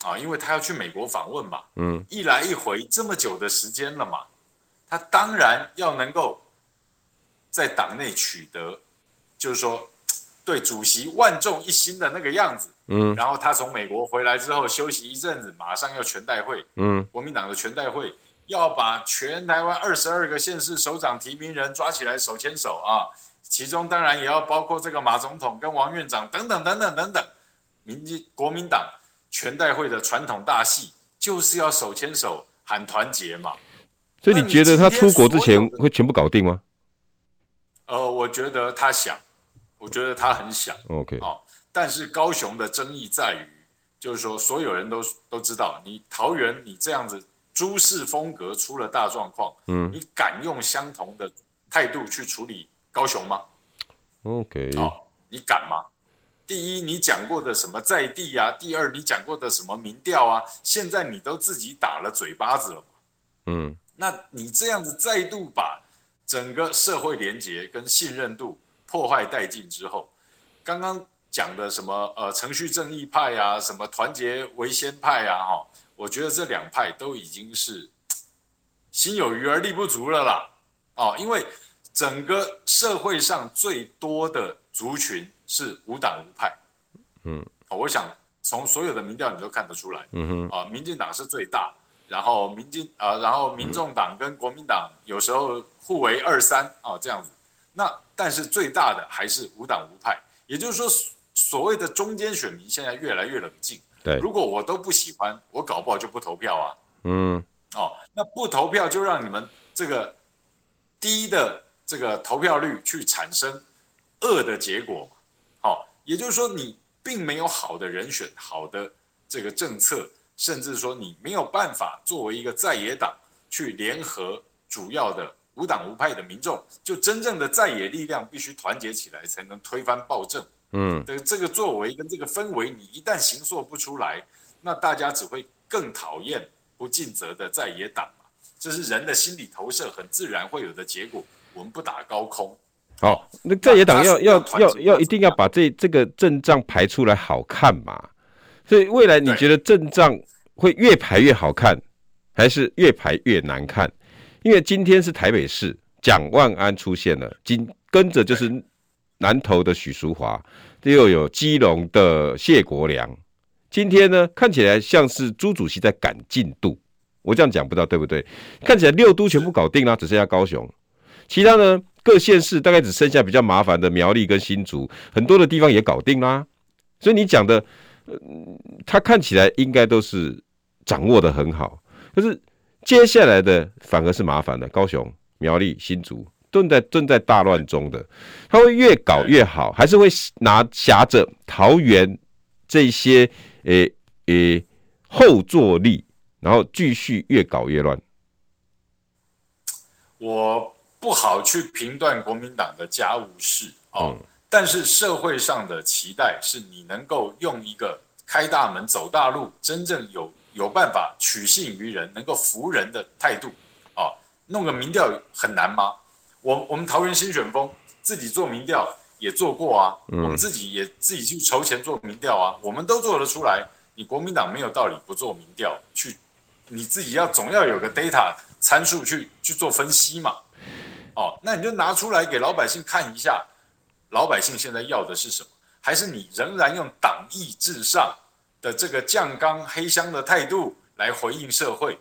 啊，因为他要去美国访问嘛，嗯，一来一回这么久的时间了嘛，他当然要能够在党内取得，就是说对主席万众一心的那个样子，嗯，然后他从美国回来之后休息一阵子，马上要全代会，嗯，国民党的全代会要把全台湾二十二个县市首长提名人抓起来手牵手啊，其中当然也要包括这个马总统跟王院长等等等等等等，民进国民党。全代会的传统大戏就是要手牵手喊团结嘛，所以你觉得他出国之前会全部搞定吗？呃，我觉得他想，我觉得他很想。OK，哦，但是高雄的争议在于，就是说所有人都都知道，你桃园你这样子朱氏风格出了大状况，嗯，你敢用相同的态度去处理高雄吗？OK，哦，你敢吗？第一，你讲过的什么在地啊？第二，你讲过的什么民调啊？现在你都自己打了嘴巴子了嘛？嗯，那你这样子再度把整个社会连结跟信任度破坏殆尽之后，刚刚讲的什么呃程序正义派啊，什么团结为先派啊，哈，我觉得这两派都已经是心有余而力不足了啦。哦，因为整个社会上最多的族群。是无党无派，嗯，我想从所有的民调你都看得出来，嗯哼，啊，民进党是最大，然后民进啊，然后民众党跟国民党有时候互为二三啊这样子，那但是最大的还是无党无派，也就是说所谓的中间选民现在越来越冷静，对，如果我都不喜欢，我搞不好就不投票啊，嗯，哦，那不投票就让你们这个低的这个投票率去产生恶的结果。好，也就是说，你并没有好的人选、好的这个政策，甚至说你没有办法作为一个在野党去联合主要的无党无派的民众，就真正的在野力量必须团结起来，才能推翻暴政。嗯，的这个作为跟这个氛围，你一旦形塑不出来，那大家只会更讨厌不尽责的在野党嘛。这是人的心理投射，很自然会有的结果。我们不打高空。好，那在野党要要要要一定要把这这个阵仗排出来好看嘛？所以未来你觉得阵仗会越排越好看，还是越排越难看？因为今天是台北市蒋万安出现了，紧跟着就是南投的许淑华，又有基隆的谢国良。今天呢，看起来像是朱主席在赶进度。我这样讲不知道对不对？看起来六都全部搞定了，只剩下高雄，其他呢？各县市大概只剩下比较麻烦的苗栗跟新竹，很多的地方也搞定啦。所以你讲的，嗯，他看起来应该都是掌握的很好。可是接下来的反而是麻烦的，高雄、苗栗、新竹正在正在大乱中的，他会越搞越好，还是会拿挟着桃园这些诶诶、后坐力，然后继续越搞越乱。我。不好去评断国民党的家务事哦，但是社会上的期待是你能够用一个开大门走大路，真正有有办法取信于人，能够服人的态度哦，弄个民调很难吗？我我们桃园新选风自己做民调也做过啊，嗯、我们自己也自己去筹钱做民调啊，我们都做得出来。你国民党没有道理不做民调，去你自己要总要有个 data 参数去去做分析嘛。哦，那你就拿出来给老百姓看一下，老百姓现在要的是什么？还是你仍然用党意至上的这个酱缸黑箱的态度来回应社会？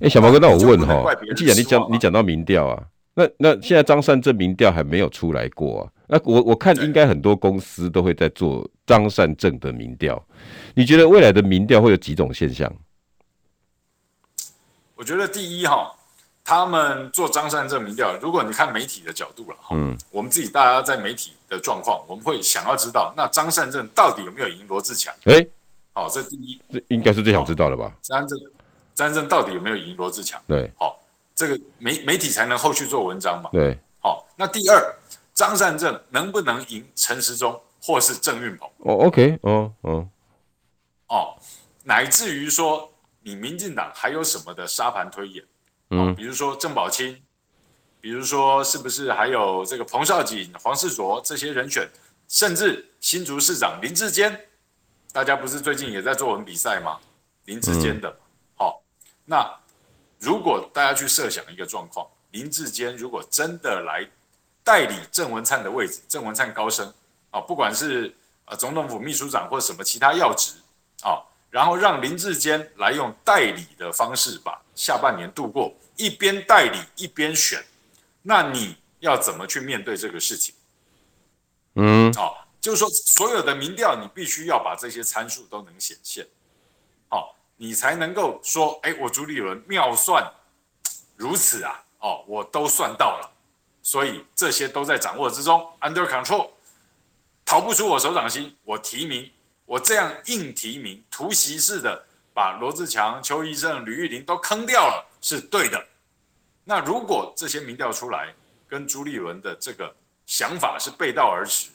哎，小毛哥，那我问哈，既然你讲你讲到民调啊，那那现在张善政民调还没有出来过啊？那我我看应该很多公司都会在做张善政的民调。你觉得未来的民调会有几种现象？我觉得第一哈，他们做张善政民调，如果你看媒体的角度了哈，嗯，我们自己大家在媒体的状况，我们会想要知道，那张善政到底有没有赢罗志强？哎、欸，好，这第一，这应该是最想知道的吧？张善政。张政到底有没有赢罗志强？对，好，这个媒媒体才能后续做文章嘛。对，好，那第二，张善政能不能赢陈时中或是郑运鹏？哦，OK，哦，哦，哦，乃至于说你民进党还有什么的沙盘推演？嗯，比如说郑宝清，比如说是不是还有这个彭少锦、黄世卓这些人选，甚至新竹市长林志坚，大家不是最近也在作文比赛吗？林志坚的。嗯那如果大家去设想一个状况，林志坚如果真的来代理郑文灿的位置，郑文灿高升啊，不管是呃总统府秘书长或什么其他要职啊，然后让林志坚来用代理的方式把下半年度过，一边代理一边选，那你要怎么去面对这个事情？嗯，哦，就是说所有的民调你必须要把这些参数都能显现，好。你才能够说，哎，我朱立伦妙算如此啊，哦，我都算到了，所以这些都在掌握之中，under control，逃不出我手掌心。我提名，我这样硬提名，突袭式的把罗志强、邱医生、吕玉玲都坑掉了，是对的。那如果这些民调出来，跟朱立伦的这个想法是背道而驰，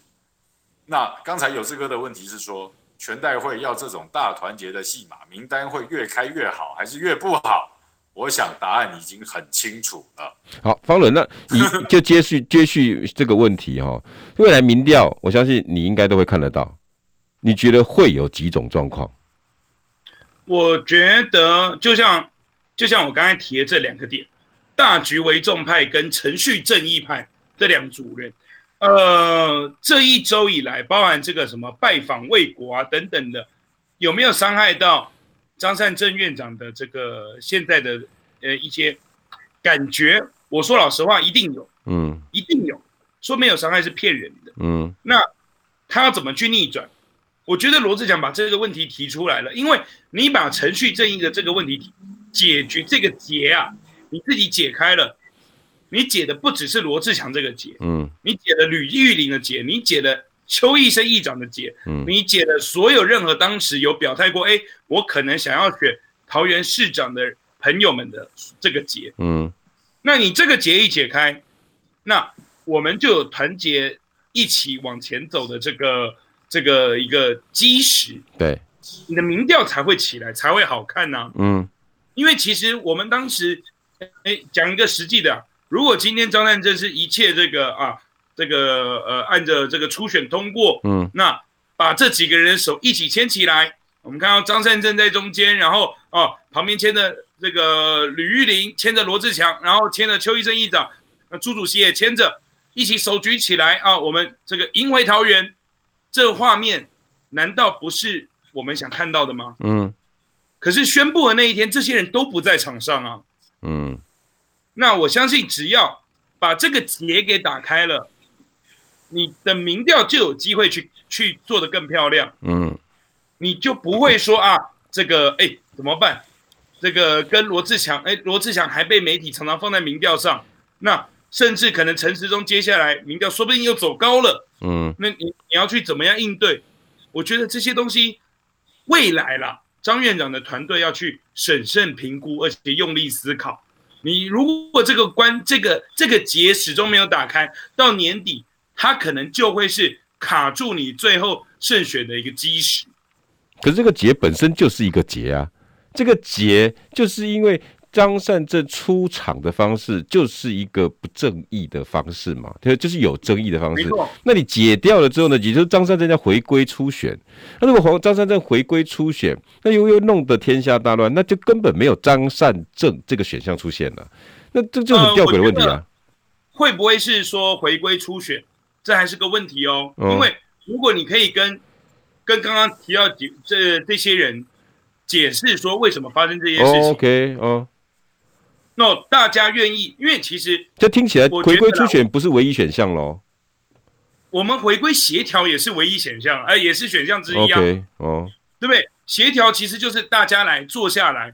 那刚才有志哥的问题是说。全代会要这种大团结的戏码，名单会越开越好，还是越不好？我想答案已经很清楚了。好，方伦，那你 *laughs* 就接续接续这个问题哈。未来民调，我相信你应该都会看得到。你觉得会有几种状况？我觉得就像就像我刚才提的这两个点，大局为重派跟程序正义派这两组人。呃，这一周以来，包含这个什么拜访魏国啊等等的，有没有伤害到张善政院长的这个现在的呃一些感觉？我说老实话，一定有，嗯，一定有。说没有伤害是骗人的，嗯。那他要怎么去逆转？我觉得罗志祥把这个问题提出来了，因为你把程序正义的这个问题解决这个结啊，你自己解开了。你解的不只是罗志祥这个结，嗯，你解了吕玉玲的结，你解了邱奕胜议长的结，嗯，你解了所有任何当时有表态过，哎，我可能想要选桃园市长的朋友们的这个结，嗯，那你这个结一解开，那我们就有团结一起往前走的这个这个一个基石，对，你的民调才会起来，才会好看呢，啊，嗯，因为其实我们当时，哎，讲一个实际的啊。如果今天张善政是一切这个啊，这个呃，按照这个初选通过，嗯，那把这几个人的手一起牵起来，我们看到张善政在中间，然后啊旁边牵着这个吕玉玲，牵着罗志强，然后牵着邱医生议长，那朱主席也牵着，一起手举起来啊，我们这个赢回桃园，这画面难道不是我们想看到的吗？嗯，可是宣布的那一天，这些人都不在场上啊，嗯。那我相信，只要把这个结给打开了，你的民调就有机会去去做的更漂亮。嗯，你就不会说啊，这个哎怎么办？这个跟罗志强，哎，罗志强还被媒体常常放在民调上，那甚至可能陈时中接下来民调说不定又走高了。嗯，那你你要去怎么样应对？我觉得这些东西未来啦，张院长的团队要去审慎评估，而且用力思考。你如果这个关这个这个结始终没有打开，到年底它可能就会是卡住你最后胜选的一个基石。可是这个结本身就是一个结啊，这个结就是因为张善政出场的方式就是一个不正义的方式嘛，对，就是有争议的方式。那你解掉了之后呢，也就是张善政要回归初选。那如果黄张善政回归初选，那又又弄得天下大乱，那就根本没有张善政这个选项出现了。那这就很吊诡的问题啊。呃、会不会是说回归初选？这还是个问题哦。嗯、因为如果你可以跟跟刚刚提到这这些人解释说为什么发生这些事情、哦、，OK，哦。那、大家愿意，因为其实这听起来回归初选不是唯一选项喽。我们回归协调也是唯一选项，哎、呃，也是选项之一啊。Okay, 哦，对不对？协调其实就是大家来坐下来，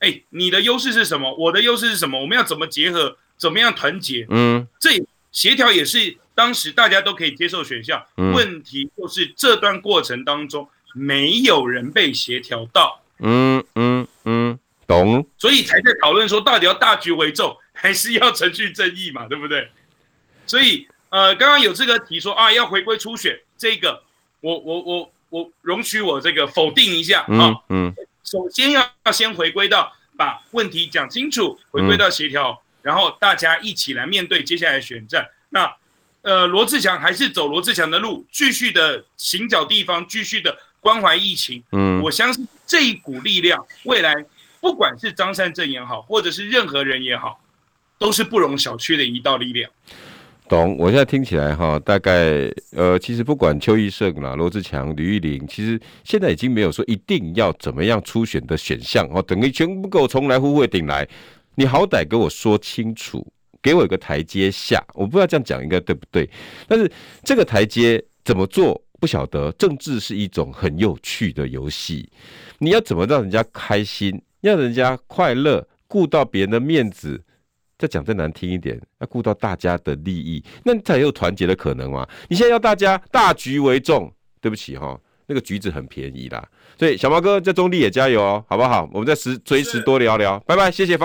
哎，你的优势是什么？我的优势是什么？我们要怎么结合？怎么样团结？嗯，这协调也是当时大家都可以接受选项。嗯、问题就是这段过程当中没有人被协调到。嗯嗯嗯。懂，所以才在讨论说，到底要大局为重，*laughs* 还是要程序正义嘛，对不对？所以，呃，刚刚有这个提说啊，要回归初选，这个我我我我容许我这个否定一下啊。嗯，嗯，首先要要先回归到把问题讲清楚，回归到协调，嗯、然后大家一起来面对接下来选战。那呃，罗志强还是走罗志强的路，继续的行脚地方，继续的关怀疫情。嗯，我相信这一股力量未来。不管是张善政也好，或者是任何人也好，都是不容小觑的一道力量。懂？我现在听起来哈，大概呃，其实不管邱奕胜啦、罗志强、吕玉玲，其实现在已经没有说一定要怎么样初选的选项哦，等于全部给我重来，呼会顶来，你好歹给我说清楚，给我一个台阶下。我不知道这样讲应该对不对，但是这个台阶怎么做不晓得。政治是一种很有趣的游戏，你要怎么让人家开心？让人家快乐，顾到别人的面子，再讲再难听一点，要顾到大家的利益，那才有团结的可能嘛。你现在要大家大局为重，对不起哈，那个橘子很便宜啦。所以小毛哥在中立也加油哦，好不好？我们再时随时多聊聊，拜拜，谢谢。